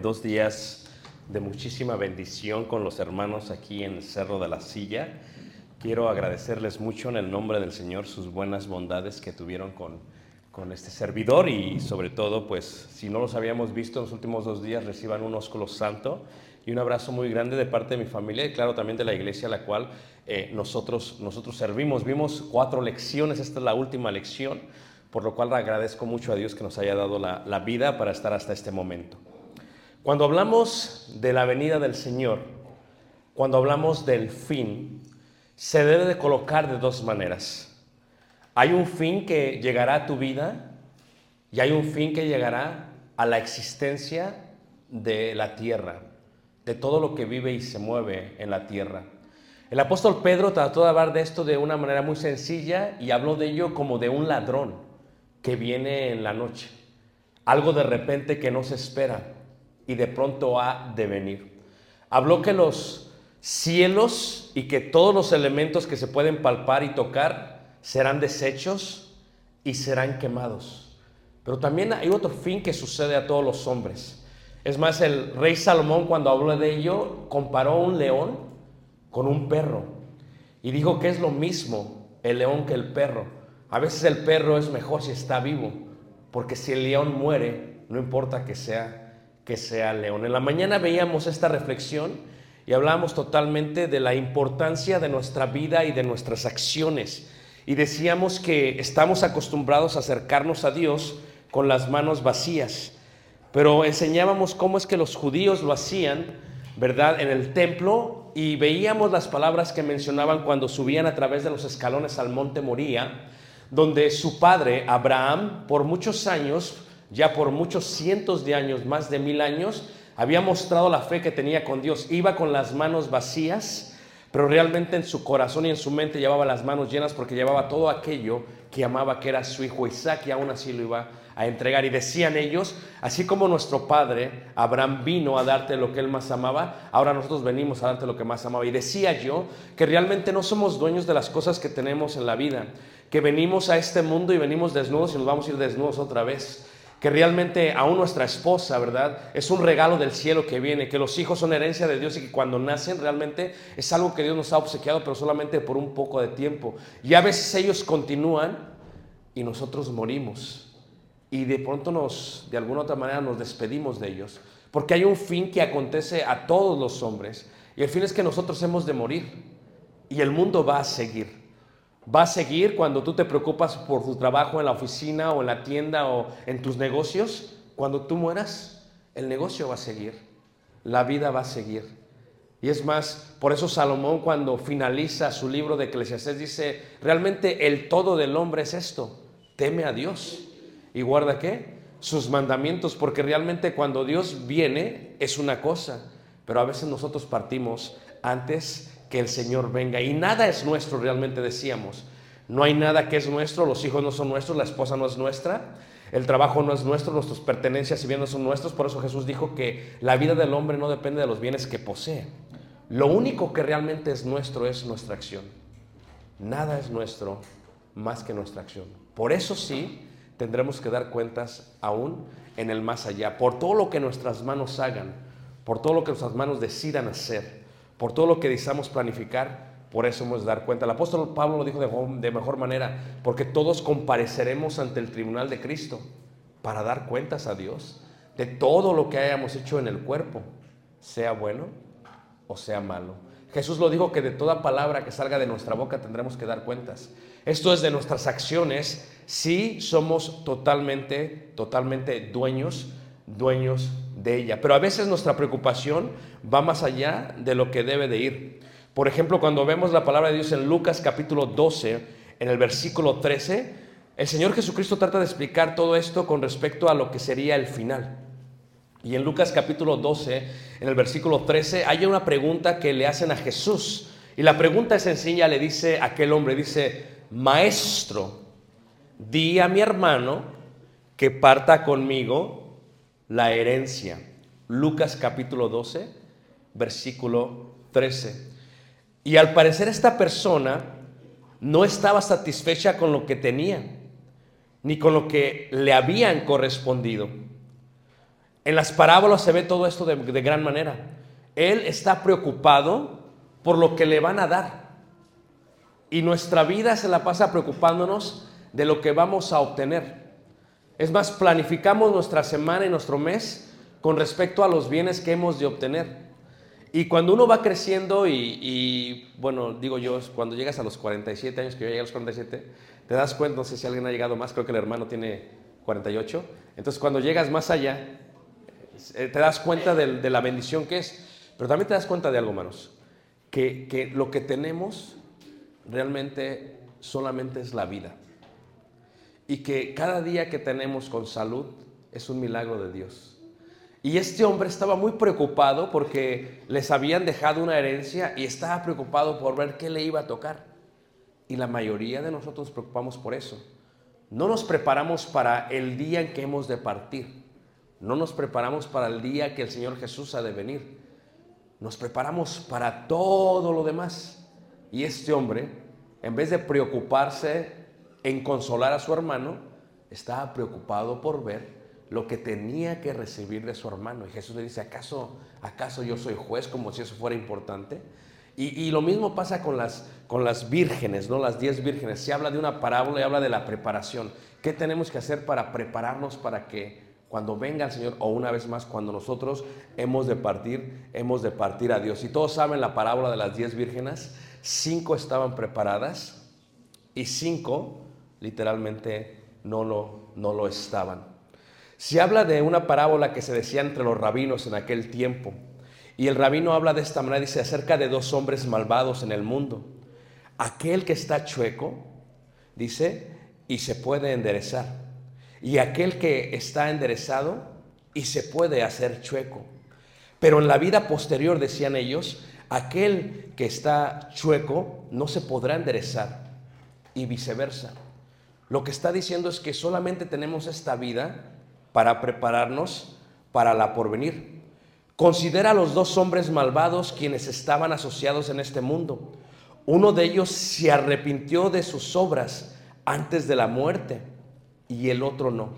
dos días de muchísima bendición con los hermanos aquí en Cerro de la Silla. Quiero agradecerles mucho en el nombre del Señor sus buenas bondades que tuvieron con, con este servidor y sobre todo, pues si no los habíamos visto en los últimos dos días, reciban un ósculo santo y un abrazo muy grande de parte de mi familia y claro también de la iglesia a la cual eh, nosotros, nosotros servimos. Vimos cuatro lecciones, esta es la última lección, por lo cual agradezco mucho a Dios que nos haya dado la, la vida para estar hasta este momento. Cuando hablamos de la venida del Señor, cuando hablamos del fin, se debe de colocar de dos maneras. Hay un fin que llegará a tu vida y hay un fin que llegará a la existencia de la tierra, de todo lo que vive y se mueve en la tierra. El apóstol Pedro trató de hablar de esto de una manera muy sencilla y habló de ello como de un ladrón que viene en la noche, algo de repente que no se espera y de pronto ha de venir. Habló que los cielos y que todos los elementos que se pueden palpar y tocar serán desechos y serán quemados. Pero también hay otro fin que sucede a todos los hombres. Es más, el rey Salomón cuando habló de ello comparó un león con un perro y dijo que es lo mismo el león que el perro. A veces el perro es mejor si está vivo, porque si el león muere, no importa que sea que sea león. En la mañana veíamos esta reflexión y hablábamos totalmente de la importancia de nuestra vida y de nuestras acciones. Y decíamos que estamos acostumbrados a acercarnos a Dios con las manos vacías, pero enseñábamos cómo es que los judíos lo hacían, ¿verdad? En el templo y veíamos las palabras que mencionaban cuando subían a través de los escalones al monte Moría, donde su padre, Abraham, por muchos años, ya por muchos cientos de años, más de mil años, había mostrado la fe que tenía con Dios. Iba con las manos vacías, pero realmente en su corazón y en su mente llevaba las manos llenas porque llevaba todo aquello que amaba, que era su hijo Isaac, y aún así lo iba a entregar. Y decían ellos, así como nuestro padre Abraham vino a darte lo que él más amaba, ahora nosotros venimos a darte lo que más amaba. Y decía yo que realmente no somos dueños de las cosas que tenemos en la vida, que venimos a este mundo y venimos desnudos y nos vamos a ir desnudos otra vez que realmente aún nuestra esposa, ¿verdad? Es un regalo del cielo que viene, que los hijos son herencia de Dios y que cuando nacen realmente es algo que Dios nos ha obsequiado, pero solamente por un poco de tiempo. Y a veces ellos continúan y nosotros morimos. Y de pronto nos, de alguna otra manera, nos despedimos de ellos. Porque hay un fin que acontece a todos los hombres. Y el fin es que nosotros hemos de morir. Y el mundo va a seguir. Va a seguir cuando tú te preocupas por tu trabajo en la oficina o en la tienda o en tus negocios. Cuando tú mueras, el negocio va a seguir, la vida va a seguir. Y es más, por eso Salomón cuando finaliza su libro de Eclesiastés dice, realmente el todo del hombre es esto, teme a Dios. ¿Y guarda qué? Sus mandamientos, porque realmente cuando Dios viene es una cosa, pero a veces nosotros partimos antes que el Señor venga. Y nada es nuestro, realmente decíamos. No hay nada que es nuestro, los hijos no son nuestros, la esposa no es nuestra, el trabajo no es nuestro, nuestras pertenencias y bienes son nuestros. Por eso Jesús dijo que la vida del hombre no depende de los bienes que posee. Lo único que realmente es nuestro es nuestra acción. Nada es nuestro más que nuestra acción. Por eso sí, tendremos que dar cuentas aún en el más allá, por todo lo que nuestras manos hagan, por todo lo que nuestras manos decidan hacer, por todo lo que deseamos planificar, por eso hemos de dar cuenta. El apóstol Pablo lo dijo de, de mejor manera, porque todos compareceremos ante el tribunal de Cristo para dar cuentas a Dios de todo lo que hayamos hecho en el cuerpo, sea bueno o sea malo. Jesús lo dijo que de toda palabra que salga de nuestra boca tendremos que dar cuentas. Esto es de nuestras acciones, si somos totalmente, totalmente dueños, dueños de ella. Pero a veces nuestra preocupación va más allá de lo que debe de ir. Por ejemplo, cuando vemos la palabra de Dios en Lucas capítulo 12, en el versículo 13, el Señor Jesucristo trata de explicar todo esto con respecto a lo que sería el final. Y en Lucas capítulo 12, en el versículo 13, hay una pregunta que le hacen a Jesús. Y la pregunta es sencilla, le dice aquel hombre, dice, maestro, di a mi hermano que parta conmigo la herencia. Lucas capítulo 12, versículo 13. Y al parecer esta persona no estaba satisfecha con lo que tenía, ni con lo que le habían correspondido. En las parábolas se ve todo esto de, de, gran manera. Él está preocupado por lo que le van a dar. Y nuestra vida se la pasa preocupándonos de lo que vamos a obtener. Es más, planificamos nuestra semana y nuestro mes con respecto a los bienes que hemos de obtener. Y cuando uno va creciendo y, bueno, digo yo, cuando llegas a los 47 años, que yo llegué a los 47, te das cuenta, no sé si alguien ha llegado más, creo que el hermano tiene 48. Entonces cuando llegas más allá, te das cuenta de, la bendición que es, pero también te das cuenta de algo, hermanos, que lo que tenemos realmente solamente es la vida. Y que cada día que tenemos con salud es un milagro de Dios. Y este hombre estaba muy preocupado porque les habían dejado una herencia y estaba preocupado por ver qué le iba a tocar. Y la mayoría de nosotros nos preocupamos por eso. No nos preparamos para el día en que hemos de partir. No nos preparamos para el día que el Señor Jesús ha de venir. Nos preparamos para todo lo demás. Y este hombre, en vez de preocuparse en consolar a su hermano, estaba preocupado por ver lo que tenía que recibir de su hermano. Y Jesús le dice, ¿acaso, acaso yo soy juez como si eso fuera importante? Y, y, lo mismo pasa con las, con las vírgenes, ¿no? Las diez vírgenes. Se habla de una parábola y habla de la preparación. ¿Qué tenemos que hacer para prepararnos para que cuando venga el Señor, o una vez más, cuando nosotros hemos de partir, hemos de partir a Dios? Y todos saben la parábola de las diez vírgenes. Cinco estaban preparadas y cinco literalmente no lo, no lo estaban. Se habla de una parábola que se decía entre los rabinos en aquel tiempo. Y el rabino habla de esta manera, dice, acerca de dos hombres malvados en el mundo. Aquel que está chueco, dice, y se puede enderezar. Y aquel que está enderezado y se puede hacer chueco. Pero en la vida posterior, decían ellos, aquel que está chueco no se podrá enderezar y viceversa. Lo que está diciendo es que solamente tenemos esta vida para prepararnos para la porvenir. Considera a los dos hombres malvados quienes estaban asociados en este mundo. Uno de ellos se arrepintió de sus obras antes de la muerte y el otro no.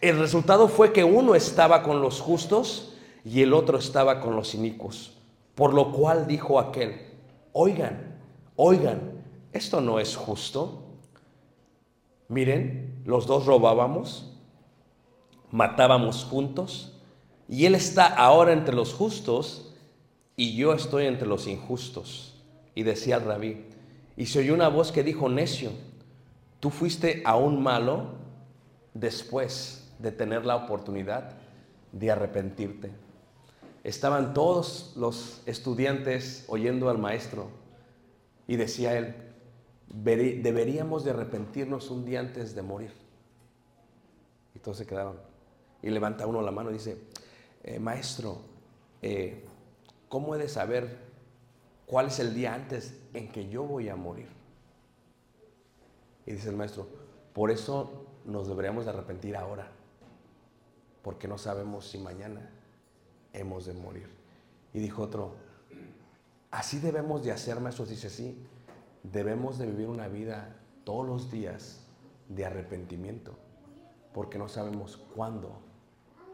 El resultado fue que uno estaba con los justos y el otro estaba con los inicuos. Por lo cual dijo aquel, oigan, oigan, esto no es justo. Miren, los dos robábamos, matábamos juntos, y Él está ahora entre los justos y yo estoy entre los injustos. Y decía el rabí, Y se oyó una voz que dijo, necio, tú fuiste aún malo después de tener la oportunidad de arrepentirte. Estaban todos los estudiantes oyendo al maestro y decía él, "Veri- deberíamos de arrepentirnos un día antes de morir. Y todos se quedaron. Y levanta uno la mano y dice, "Eh, maestro, eh, ¿cómo he de saber cuál es el día antes en que yo voy a morir? Y dice el maestro, por eso nos deberíamos de arrepentir ahora, porque no sabemos si mañana hemos de morir. Y dijo otro, así debemos de hacer, maestro, dice sí, debemos de vivir una vida todos los días de arrepentimiento, porque no sabemos cuándo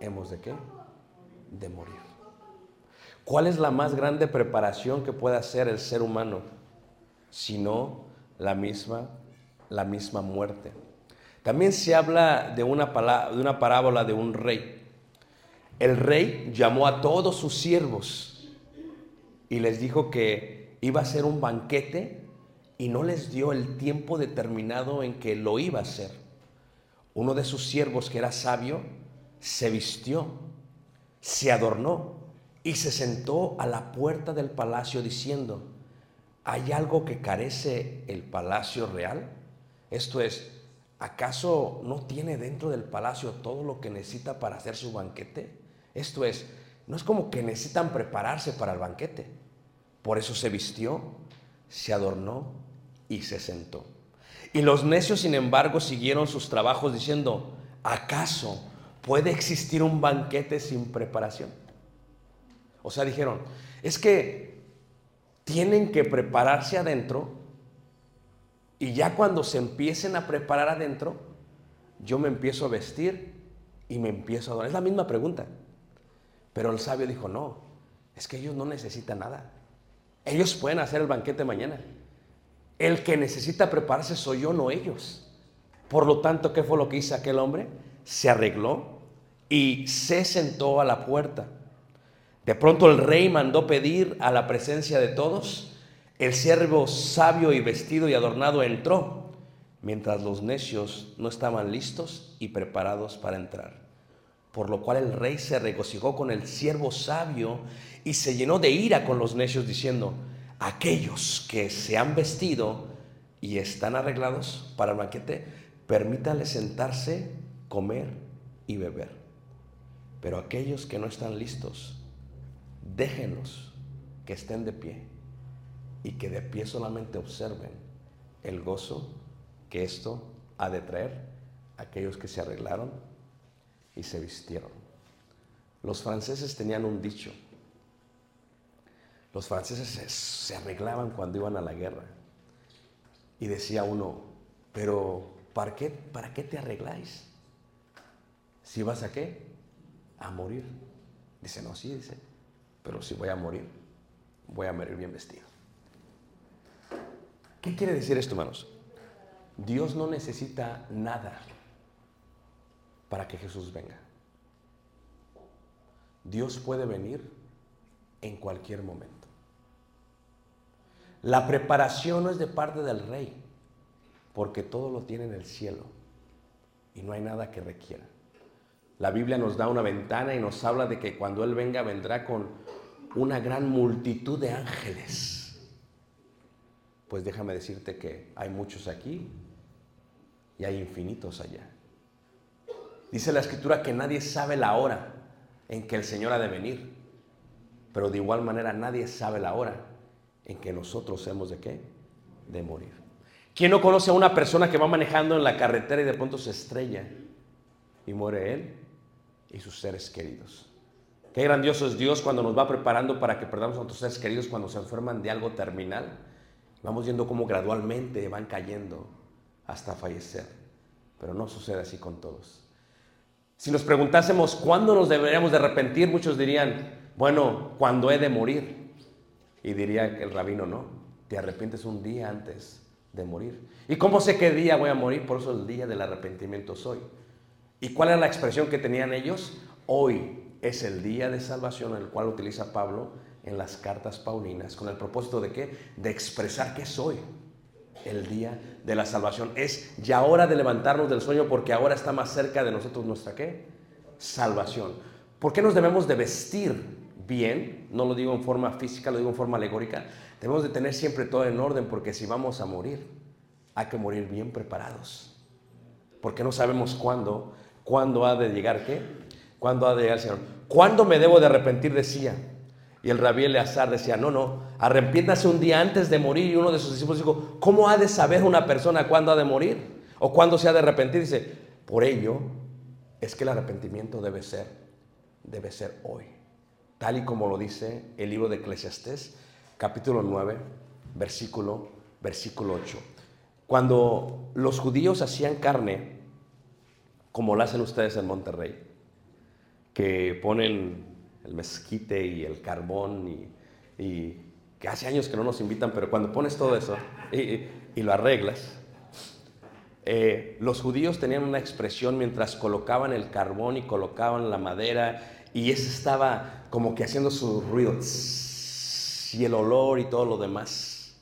hemos de qué, de morir. ¿Cuál es la más grande preparación que puede hacer el ser humano? Sino la misma, la misma muerte. También se habla de una, pala- de una parábola de un rey. El rey llamó a todos sus siervos y les dijo que iba a hacer un banquete y no les dio el tiempo determinado en que lo iba a hacer. Uno de sus siervos, que era sabio, se vistió, se adornó y se sentó a la puerta del palacio diciendo, ¿hay algo que carece el palacio real? Esto es, ¿acaso no tiene dentro del palacio todo lo que necesita para hacer su banquete? Esto es, no es como que necesitan prepararse para el banquete. Por eso se vistió, se adornó y se sentó. Y los necios, sin embargo, siguieron sus trabajos diciendo, ¿acaso puede existir un banquete sin preparación? O sea, dijeron, es que tienen que prepararse adentro y ya cuando se empiecen a preparar adentro, yo me empiezo a vestir y me empiezo a adorar. Es la misma pregunta. Pero el sabio dijo, no, es que ellos no necesitan nada. Ellos pueden hacer el banquete mañana. El que necesita prepararse soy yo, no ellos. Por lo tanto, ¿qué fue lo que hizo aquel hombre? Se arregló y se sentó a la puerta. De pronto el rey mandó pedir a la presencia de todos. El siervo sabio y vestido y adornado entró, mientras los necios no estaban listos y preparados para entrar. Por lo cual el rey se regocijó con el siervo sabio y se llenó de ira con los necios, diciendo, aquellos que se han vestido y están arreglados para el banquete, permítanle sentarse, comer y beber. Pero aquellos que no están listos, déjenlos que estén de pie y que de pie solamente observen el gozo que esto ha de traer a aquellos que se arreglaron y se vistieron. Los franceses tenían un dicho. Los franceses se, arreglaban cuando iban a la guerra. Y decía uno, pero ¿para qué, ¿para qué te arregláis? Si vas a qué? A morir. Dice, no, sí, dice, pero si voy a morir, voy a morir bien vestido. ¿Qué quiere decir esto, hermanos? Dios no necesita nada para que Jesús venga. Dios puede venir en cualquier momento. La preparación no es de parte del rey, porque todo lo tiene en el cielo y no hay nada que requiera. La Biblia nos da una ventana y nos habla de que cuando Él venga vendrá con una gran multitud de ángeles. Pues déjame decirte que hay muchos aquí y hay infinitos allá. Dice la escritura que nadie sabe la hora en que el Señor ha de venir, pero de igual manera nadie sabe la hora en que nosotros hemos de qué? De morir. ¿Quién no conoce a una persona que va manejando en la carretera y de pronto se estrella y muere él y sus seres queridos? Qué grandioso es Dios cuando nos va preparando para que perdamos a nuestros seres queridos cuando se enferman de algo terminal. Vamos viendo cómo gradualmente van cayendo hasta fallecer. Pero no sucede así con todos. Si nos preguntásemos cuándo nos deberíamos de arrepentir, muchos dirían, bueno, cuando he de morir. Y diría el rabino, no, te arrepientes un día antes de morir. ¿Y cómo sé qué día voy a morir? Por eso el día del arrepentimiento soy. ¿Y cuál era la expresión que tenían ellos? Hoy es el día de salvación, el cual utiliza Pablo en las cartas paulinas, con el propósito de qué? De expresar que soy. el día de la salvación. Es ya hora de levantarnos del sueño porque ahora está más cerca de nosotros nuestra qué? Salvación. ¿Por qué nos debemos de vestir bien? No lo digo en forma física, lo digo en forma alegórica. Debemos de tener siempre todo en orden porque si vamos a morir, hay que morir bien preparados. Porque no sabemos cuándo, cuándo ha de llegar qué, cuándo ha de llegar el Señor. ¿Cuándo me debo de arrepentir? Decía. Y el rabí Eleazar decía, no, no, arrepiéntase un día antes de morir. Y uno de sus discípulos dijo, ¿cómo ha de saber una persona cuándo ha de morir? O cuándo se ha de arrepentir. Dice, por ello es que el arrepentimiento debe ser, debe ser hoy. Tal y como lo dice el libro de Eclesiastés, capítulo 9, versículo, versículo 8. Cuando los judíos hacían carne, como lo hacen ustedes en Monterrey, que ponen el mezquite y el carbón y, que hace años que no nos invitan, pero cuando pones todo eso y, y lo arreglas, eh, los judíos tenían una expresión mientras colocaban el carbón y colocaban la madera y ese estaba como que haciendo su ruido y el olor y todo lo demás.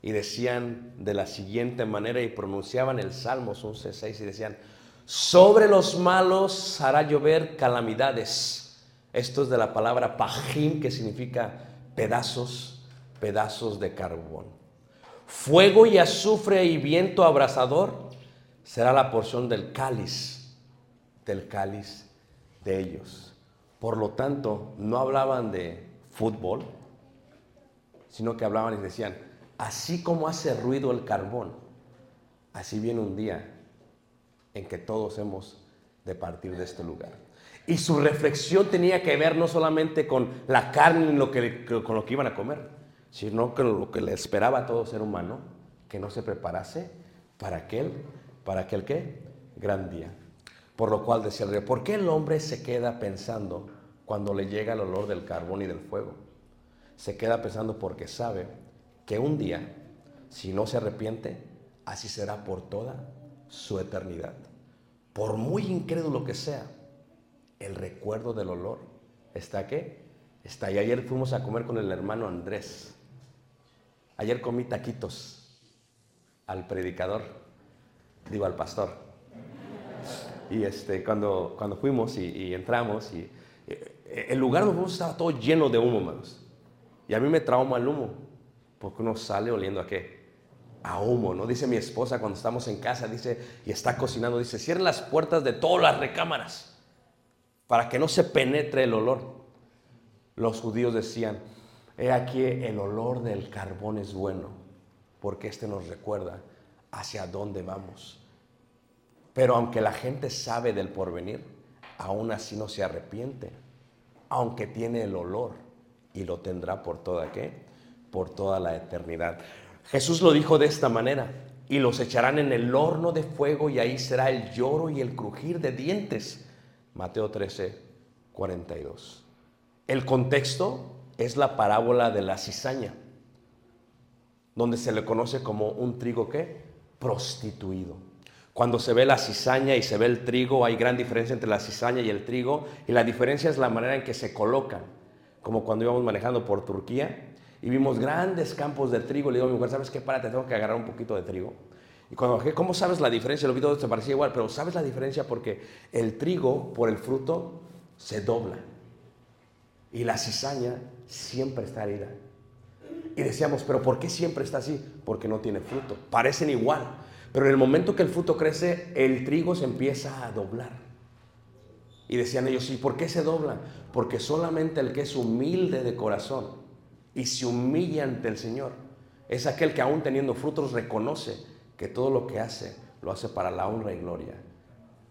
Y decían de la siguiente manera y pronunciaban el Salmos 11.6 y decían, sobre los malos hará llover calamidades. Esto es de la palabra pajim, que significa pedazos, pedazos de carbón. Fuego y azufre y viento abrasador será la porción del cáliz, del cáliz de ellos. Por lo tanto, no hablaban de fútbol, sino que hablaban y decían, así como hace ruido el carbón, así viene un día en que todos hemos de partir de este lugar. Y su reflexión tenía que ver no solamente con la carne y lo que, con lo que iban a comer, sino con lo que le esperaba a todo ser humano, que no se preparase para aquel, para aquel qué, gran día. Por lo cual decía el rey, ¿por qué el hombre se queda pensando cuando le llega el olor del carbón y del fuego? Se queda pensando porque sabe que un día, si no se arrepiente, así será por toda su eternidad. Por muy incrédulo que sea, el recuerdo del olor está qué? Está ahí. Ayer fuimos a comer con el hermano Andrés. Ayer comí taquitos al predicador, digo al pastor. Y este, cuando, cuando fuimos y, y entramos, y, el lugar donde fuimos estaba todo lleno de humo, hermanos. Y a mí me trauma el humo, porque uno sale oliendo a qué? A humo, ¿no? Dice mi esposa cuando estamos en casa, dice, y está cocinando, dice, cierren las puertas de todas las recámaras para que no se penetre el olor. Los judíos decían, he aquí el olor del carbón es bueno, porque este nos recuerda hacia dónde vamos. Pero aunque la gente sabe del porvenir, aún así no se arrepiente, aunque tiene el olor y lo tendrá por toda qué? Por toda la eternidad. Jesús lo dijo de esta manera, y los echarán en el horno de fuego y ahí será el lloro y el crujir de dientes. Mateo 13, 42. El contexto es la parábola de la cizaña, donde se le conoce como un trigo ¿qué? prostituido. Cuando se ve la cizaña y se ve el trigo, hay gran diferencia entre la cizaña y el trigo, y la diferencia es la manera en que se colocan, como cuando íbamos manejando por Turquía y vimos grandes campos de trigo, le digo a mi mujer, ¿sabes qué? Párate, tengo que agarrar un poquito de trigo. Y cuando bajé, ¿cómo sabes la diferencia? Lo vi todo, se parecía igual, pero ¿sabes la diferencia? Porque el trigo, por el fruto, se dobla. Y la cizaña siempre está herida. Y decíamos, ¿pero por qué siempre está así? Porque no tiene fruto. Parecen igual. Pero en el momento que el fruto crece, el trigo se empieza a doblar. Y decían ellos, ¿y por qué se doblan? Porque solamente el que es humilde de corazón y se humilla ante el Señor es aquel que aún teniendo frutos reconoce que todo lo que hace lo hace para la honra y gloria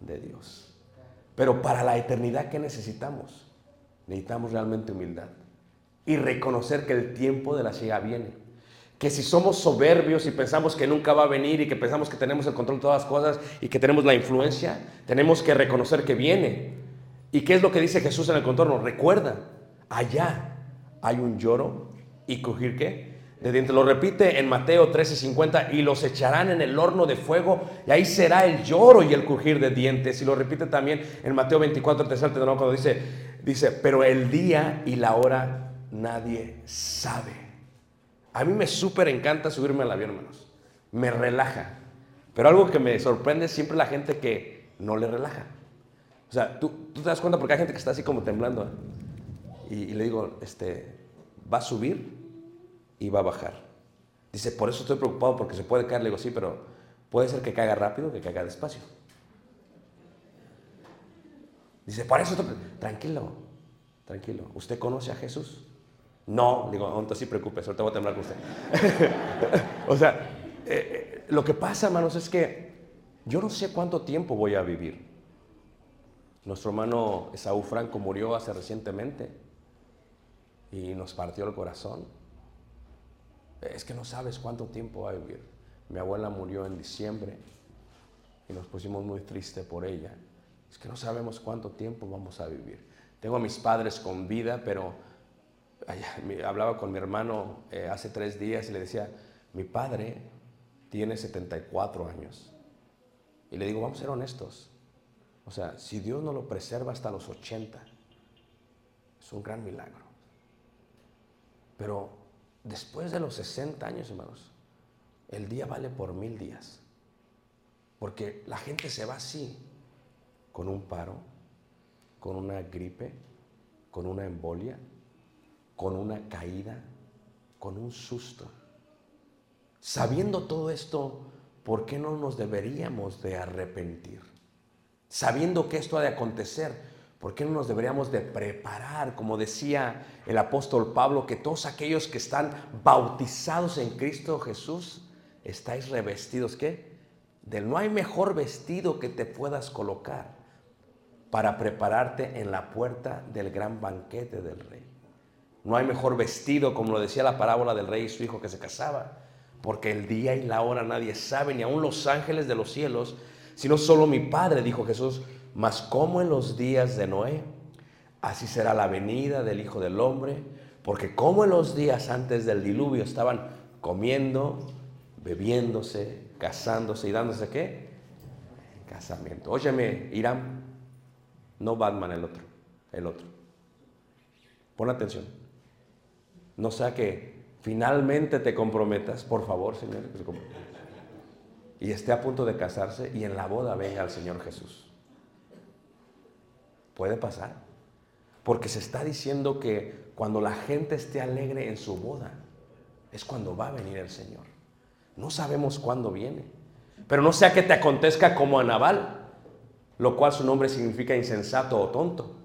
de Dios. Pero para la eternidad, ¿qué necesitamos? Necesitamos realmente humildad y reconocer que el tiempo de la ciega viene. Que si somos soberbios y pensamos que nunca va a venir y que pensamos que tenemos el control de todas las cosas y que tenemos la influencia, tenemos que reconocer que viene. ¿Y qué es lo que dice Jesús en el contorno? Recuerda, allá hay un lloro y crujir qué? De dientes. Lo repite en Mateo 13:50 y los echarán en el horno de fuego y ahí será el lloro y el crujir de dientes. Y lo repite también en Mateo 24, tercer cuando dice, dice, pero el día y la hora nadie sabe. A mí me súper encanta subirme al avión, hermanos. me relaja. Pero algo que me sorprende es siempre la gente que no le relaja. O sea, tú, tú te das cuenta porque hay gente que está así como temblando. ¿eh? Y, le digo, este, va a subir y va a bajar. Dice, por eso estoy preocupado porque se puede caer. Le digo, sí, pero puede ser que caiga rápido, que caiga despacio. Dice, para eso estoy... Tranquilo, tranquilo. ¿Usted conoce a Jesús? No, digo, entonces sí preocúpese, ahorita voy a temblar con usted. o sea, eh, eh, lo que pasa, hermanos, es que yo no sé cuánto tiempo voy a vivir. Nuestro hermano Esaú Franco murió hace recientemente y nos partió el corazón. Es que no sabes cuánto tiempo va a vivir. Mi abuela murió en diciembre y nos pusimos muy tristes por ella. Es que no sabemos cuánto tiempo vamos a vivir. Tengo a mis padres con vida, pero hablaba con mi hermano eh, hace tres días y le decía, mi padre tiene 74 años. Y le digo, vamos a ser honestos. O sea, si Dios no lo preserva hasta los 80, es un gran milagro. Pero después de los 60 años, hermanos, el día vale por mil días. Porque la gente se va así, con un paro, con una gripe, con una embolia, con una caída, con un susto. Sabiendo todo esto, ¿por qué no nos deberíamos de arrepentir? Sabiendo que esto ha de acontecer, ¿por qué no nos deberíamos de preparar? Como decía el apóstol Pablo, que todos aquellos que están bautizados en Cristo Jesús, estáis revestidos, ¿qué? Del no hay mejor vestido que te puedas colocar para prepararte en la puerta del gran banquete del rey. No hay mejor vestido, como lo decía la parábola del rey y su hijo que se casaba, porque el día y la hora nadie sabe, ni aun los ángeles de los cielos, sino solo mi Padre, dijo Jesús, mas como en los días de Noé, así será la venida del Hijo del Hombre, porque como en los días antes del diluvio estaban comiendo, bebiéndose, casándose y dándose qué? Casamiento. Óyeme, Irán, no Batman el otro, el otro. Pon atención. No sea que finalmente te comprometas, por favor, Señor, y esté a punto de casarse y en la boda venga el Señor Jesús. Puede pasar. Porque se está diciendo que cuando la gente esté alegre en su boda, es cuando va a venir el Señor. No sabemos cuándo viene. Pero no sea que te acontezca como a Nabal, lo cual su nombre significa insensato o tonto.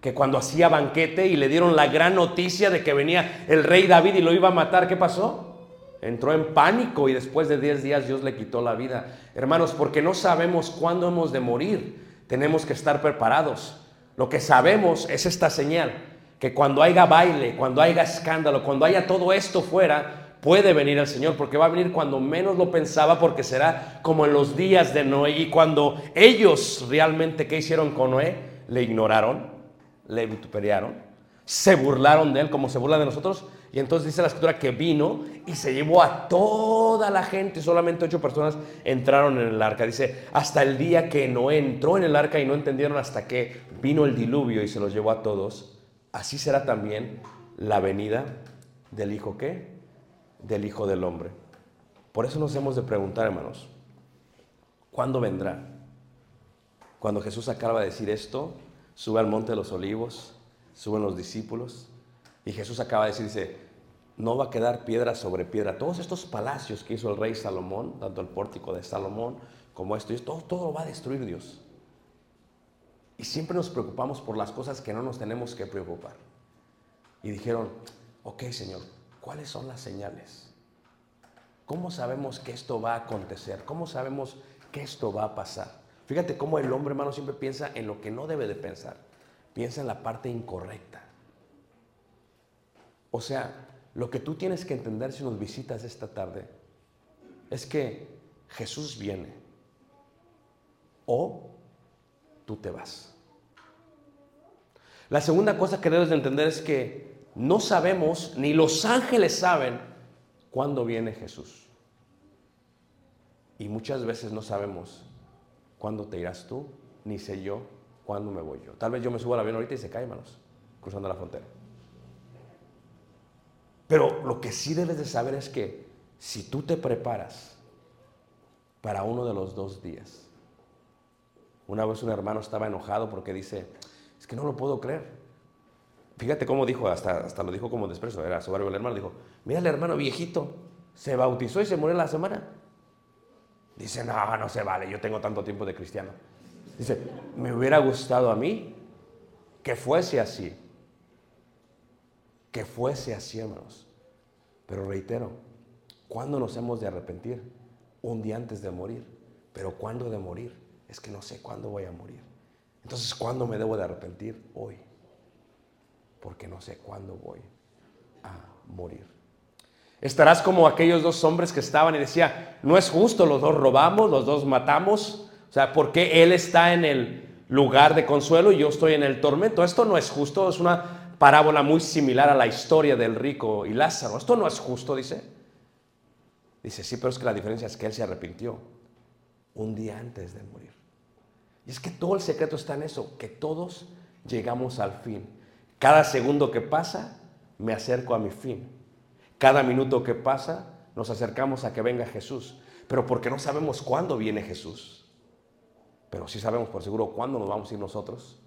Que cuando hacía banquete y le dieron la gran noticia de que venía el rey David y lo iba a matar, ¿qué pasó? Entró en pánico y después de 10 días Dios le quitó la vida. Hermanos, porque no sabemos cuándo hemos de morir, tenemos que estar preparados. Lo que sabemos es esta señal, que cuando haya baile, cuando haya escándalo, cuando haya todo esto fuera, puede venir el Señor, porque va a venir cuando menos lo pensaba, porque será como en los días de Noé. Y cuando ellos realmente, ¿qué hicieron con Noé? Le ignoraron, le vituperaron, se burlaron de él como se burlan de nosotros. Y entonces dice la escritura que vino y se llevó a toda la gente. Solamente ocho personas entraron en el arca. Dice, hasta el día que Noé entró en el arca y no entendieron hasta que vino el diluvio y se los llevó a todos. Así será también la venida del Hijo qué? Del Hijo del Hombre. Por eso nos hemos de preguntar, hermanos, ¿cuándo vendrá? Cuando Jesús acaba de decir esto, sube al monte de los olivos, suben los discípulos, y Jesús acaba de decir, dice, no va a quedar piedra sobre piedra. Todos estos palacios que hizo el rey Salomón, tanto el pórtico de Salomón como esto, todo, todo lo va a destruir Dios. Y siempre nos preocupamos por las cosas que no nos tenemos que preocupar. Y dijeron, ok Señor, ¿cuáles son las señales? ¿Cómo sabemos que esto va a acontecer? ¿Cómo sabemos que esto va a pasar? Fíjate cómo el hombre, hermano, siempre piensa en lo que no debe de pensar. Piensa en la parte incorrecta. O sea, lo que tú tienes que entender si nos visitas esta tarde es que Jesús viene o tú te vas. La segunda cosa que debes de entender es que no sabemos, ni los ángeles saben, cuándo viene Jesús. Y muchas veces no sabemos cuándo te irás tú, ni sé yo cuándo me voy yo. Tal vez yo me subo al avión ahorita y se cae, hermanos, cruzando la frontera. Pero lo que sí debes de saber es que si tú te preparas para uno de los dos días. Una vez un hermano estaba enojado porque dice, es que no lo puedo creer. Fíjate cómo dijo, hasta, hasta lo dijo como desprecio, era soberbio el hermano, dijo, mira el hermano viejito, se bautizó y se murió la semana. Dice, no, no se vale, yo tengo tanto tiempo de cristiano. Dice, me hubiera gustado a mí que fuese así. Que fuese así, hermanos. Pero reitero, ¿cuándo nos hemos de arrepentir? Un día antes de morir. Pero ¿cuándo de morir? Es que no sé cuándo voy a morir. Entonces, ¿cuándo me debo de arrepentir? Hoy. Porque no sé cuándo voy a morir. Estarás como aquellos dos hombres que estaban y decía, no es justo, los dos robamos, los dos matamos. O sea, ¿por qué él está en el lugar de consuelo y yo estoy en el tormento? Esto no es justo, es una parábola muy similar a la historia del rico y Lázaro. Esto no es justo, dice. Dice, sí, pero es que la diferencia es que él se arrepintió un día antes de morir. Y es que todo el secreto está en eso, que todos llegamos al fin. Cada segundo que pasa, me acerco a mi fin. Cada minuto que pasa, nos acercamos a que venga Jesús. Pero porque no sabemos cuándo viene Jesús. Pero sí sabemos por seguro cuándo nos vamos a ir nosotros.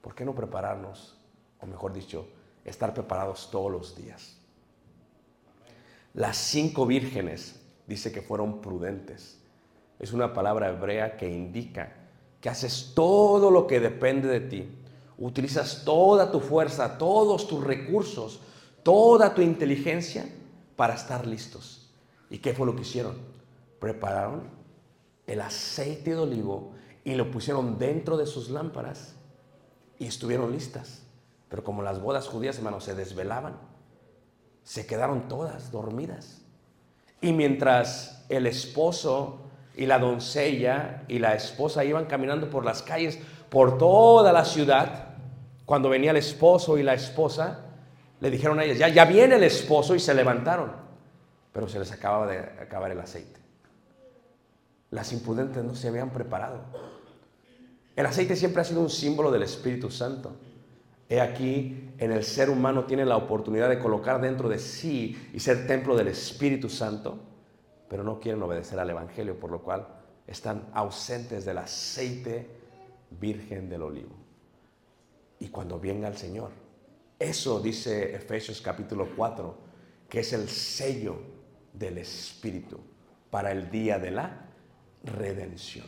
¿Por qué no prepararnos? O mejor dicho, estar preparados todos los días. Las cinco vírgenes dice que fueron prudentes. Es una palabra hebrea que indica que haces todo lo que depende de ti. Utilizas toda tu fuerza, todos tus recursos, toda tu inteligencia para estar listos. ¿Y qué fue lo que hicieron? Prepararon el aceite de olivo y lo pusieron dentro de sus lámparas y estuvieron listas. Pero como las bodas judías, hermanos, se desvelaban, se quedaron todas dormidas. Y mientras el esposo y la doncella y la esposa iban caminando por las calles, por toda la ciudad, cuando venía el esposo y la esposa, le dijeron a ellas, ya, ya viene el esposo y se levantaron, pero se les acababa de acabar el aceite. Las imprudentes no se habían preparado. El aceite siempre ha sido un símbolo del Espíritu Santo. He aquí, en el ser humano tiene la oportunidad de colocar dentro de sí y ser templo del Espíritu Santo, pero no quieren obedecer al Evangelio, por lo cual están ausentes del aceite virgen del olivo. Y cuando venga el Señor, eso dice Efesios capítulo 4, que es el sello del Espíritu para el día de la redención.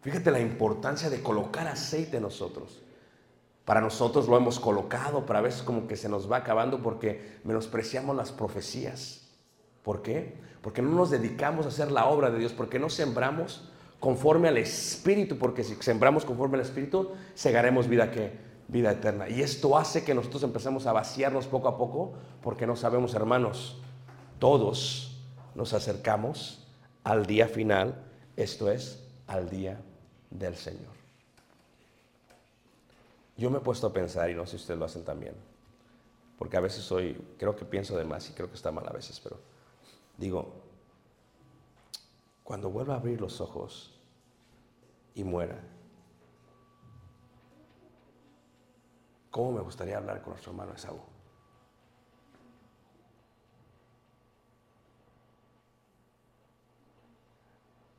Fíjate la importancia de colocar aceite en nosotros. Para nosotros lo hemos colocado, pero a veces como que se nos va acabando porque menospreciamos las profecías. ¿Por qué? Porque no nos dedicamos a hacer la obra de Dios, porque no sembramos conforme al Espíritu, porque si sembramos conforme al Espíritu, segaremos vida que vida eterna. Y esto hace que nosotros empecemos a vaciarnos poco a poco, porque no sabemos, hermanos, todos nos acercamos al día final, esto es, al día del Señor. Yo me he puesto a pensar, y no sé si ustedes lo hacen también, porque a veces soy, creo que pienso de más y creo que está mal a veces, pero digo, cuando vuelva a abrir los ojos y muera, ¿cómo me gustaría hablar con nuestro hermano Esaú?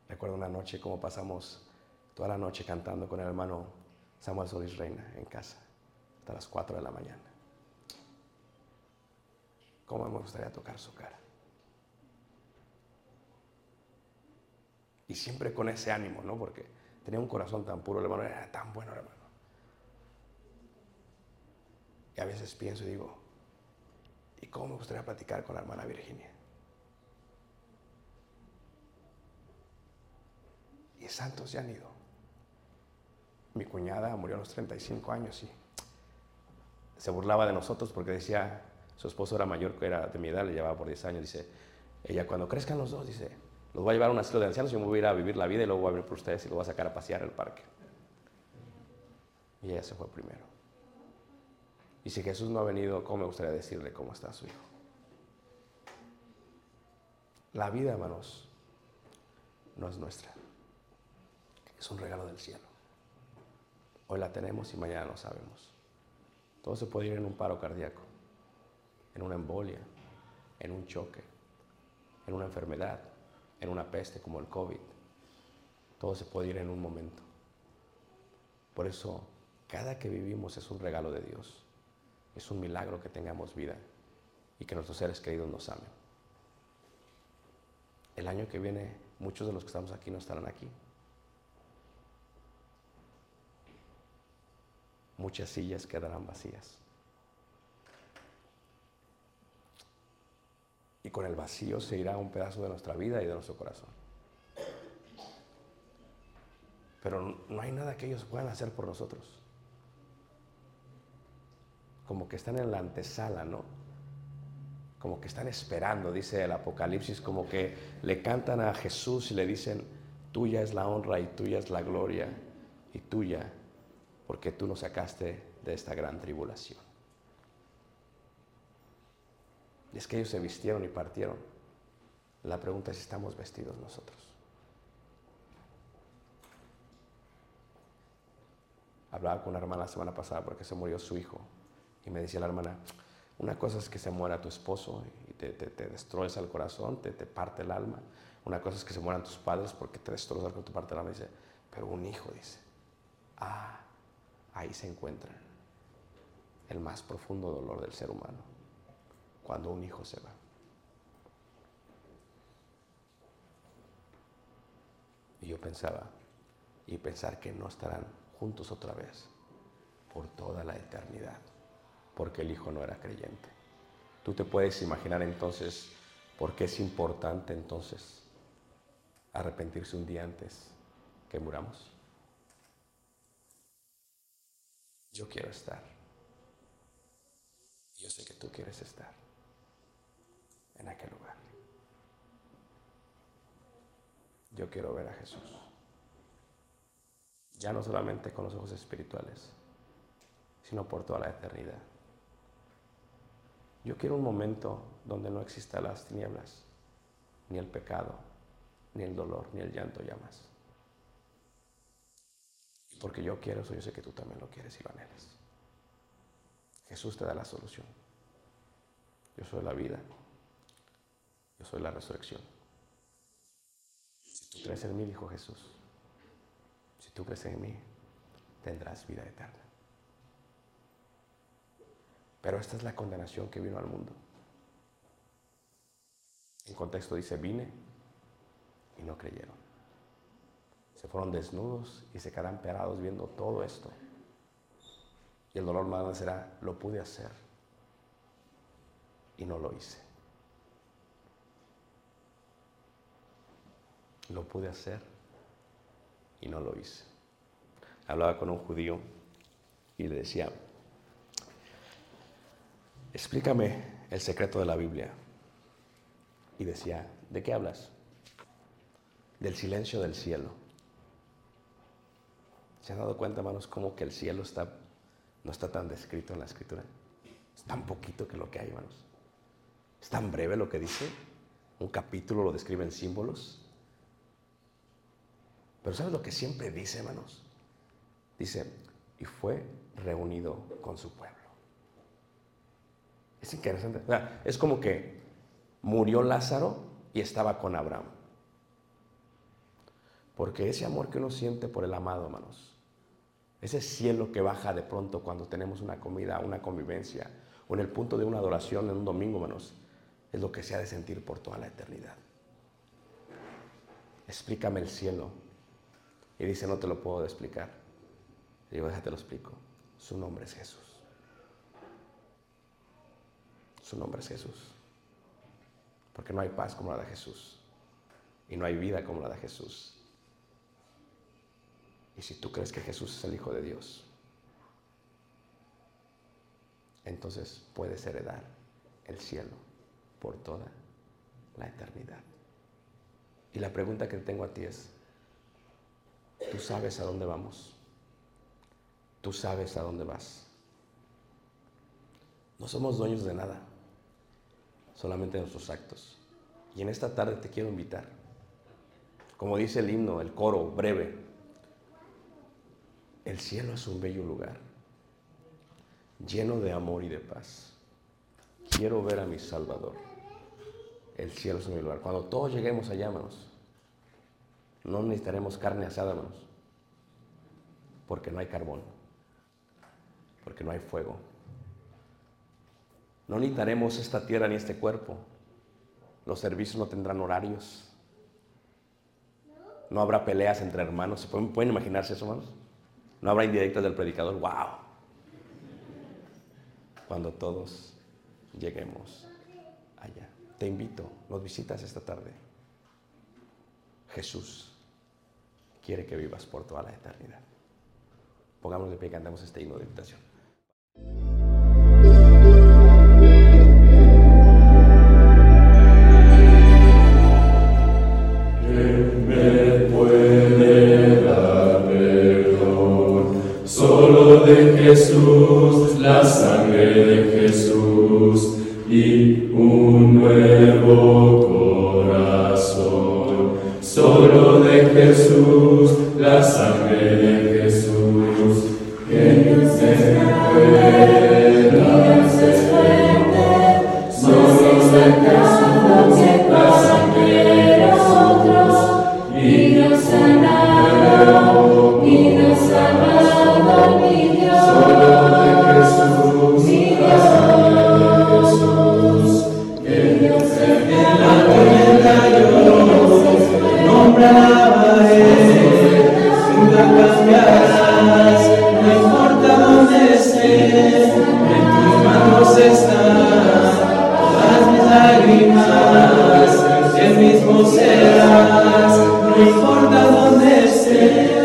Recuerdo una noche como pasamos toda la noche cantando con el hermano Samuel Solís Reina en casa, hasta las 4 de la mañana. ¿Cómo me gustaría tocar su cara? Y siempre con ese ánimo, ¿no? Porque tenía un corazón tan puro, el hermano era tan bueno, hermano. A veces pienso y digo, ¿y cómo me gustaría platicar con la hermana Virginia? Y santos se han ido. Mi cuñada murió a los 35 años y se burlaba de nosotros porque decía, su esposo era mayor, que era de mi edad, le llevaba por 10 años, dice, ella cuando crezcan los dos, dice, los voy a llevar a un asilo de ancianos y me voy a ir a vivir la vida y luego voy a venir por ustedes y los voy a sacar a pasear al parque. Y ella se fue primero. Y si Jesús no ha venido, ¿cómo me gustaría decirle cómo está su hijo? La vida, hermanos, no es nuestra. Es un regalo del cielo. Hoy la tenemos y mañana no sabemos. Todo se puede ir en un paro cardíaco, en una embolia, en un choque, en una enfermedad, en una peste como el COVID. Todo se puede ir en un momento. Por eso, cada que vivimos es un regalo de Dios. Es un milagro que tengamos vida y que nuestros seres queridos nos amen. El año que viene, muchos de los que estamos aquí no estarán aquí. Muchas sillas quedarán vacías. Y con el vacío se irá un pedazo de nuestra vida y de nuestro corazón. Pero no hay nada que ellos puedan hacer por nosotros. Como que están en la antesala, ¿no? Como que están esperando, dice el Apocalipsis, como que le cantan a Jesús y le dicen, tuya es la honra y tuya es la gloria y tuya, porque tú nos sacaste de esta gran tribulación. Y es que ellos se vistieron y partieron. La pregunta es si estamos vestidos nosotros. Hablaba con una hermana la semana pasada porque se murió su hijo. Y me decía la hermana, una cosa es que se muera tu esposo y te, destroza el corazón, te, te, parte el alma. Una cosa es que se mueran tus padres porque te destroza el te parte el alma. Dice, pero un hijo, dice, ah, ahí se encuentra el más profundo dolor del ser humano, cuando un hijo se va. Y yo pensaba, y pensar que no estarán juntos otra vez por toda la eternidad, porque el hijo no era creyente. Tú te puedes imaginar entonces por qué es importante entonces arrepentirse un día antes que muramos. Yo quiero estar. Yo sé que tú quieres estar en aquel lugar. Yo quiero ver a Jesús. Ya no solamente con los ojos espirituales, sino por toda la eternidad. Yo quiero un momento donde no exista las tinieblas, ni el pecado, ni el dolor, ni el llanto ya más. Porque yo quiero eso, yo sé que tú también lo quieres y lo anhelas. Jesús te da la solución. Yo soy la vida. Yo soy la resurrección. Si tú crees en mí, dijo Jesús, si tú crees en mí, tendrás vida eterna. Pero esta es la condenación que vino al mundo. En contexto dice, vine y no creyeron. Se fueron desnudos y se quedarán parados viendo todo esto. Y el dolor más será, lo pude hacer y no lo hice. Lo pude hacer y no lo hice. Hablaba con un judío y le decía, explícame el secreto de la Biblia. Y decía, ¿de qué hablas? Del silencio del cielo. ¿Se han dado cuenta, hermanos, cómo que el cielo está, no está tan descrito en la escritura? Es tan poquito que lo que hay, hermanos. Es tan breve lo que dice. Un capítulo lo describe en símbolos. Pero ¿sabes lo que siempre dice, hermanos? Dice, y fue reunido con su pueblo. Es interesante. Es como que murió Lázaro y estaba con Abraham. Porque ese amor que uno siente por el amado, hermanos, ese cielo que baja de pronto cuando tenemos una comida, una convivencia, o en el punto de una adoración en un domingo, hermanos, es lo que se ha de sentir por toda la eternidad. Explícame el cielo. Y dice, no te lo puedo explicar. Y digo, déjate lo explico. Su nombre es Jesús. Su nombre es Jesús. Porque no hay paz como la de Jesús. Y no hay vida como la de Jesús. Y si tú crees que Jesús es el Hijo de Dios, entonces puedes heredar el cielo por toda la eternidad. Y la pregunta que tengo a ti es, ¿tú sabes a dónde vamos? ¿Tú sabes a dónde vas? No somos dueños de nada, solamente en nuestros actos. Y en esta tarde te quiero invitar. Como dice el himno, el coro breve, el cielo es un bello lugar, lleno de amor y de paz. Quiero ver a mi Salvador. El cielo es un lugar. Cuando todos lleguemos allá, hermanos, no necesitaremos carne asada, hermanos, porque no hay carbón, porque no hay fuego no necesitaremos esta tierra ni este cuerpo. Los servicios no tendrán horarios. No habrá peleas entre hermanos. Pueden, imaginarse eso, hermanos? No habrá indirectas del predicador. ¡Wow! Cuando todos lleguemos allá. Te invito, nos visitas esta tarde. Jesús quiere que vivas por toda la eternidad. Pongamos de pie y cantemos este himno de invitación. serás, no importa dónde estés.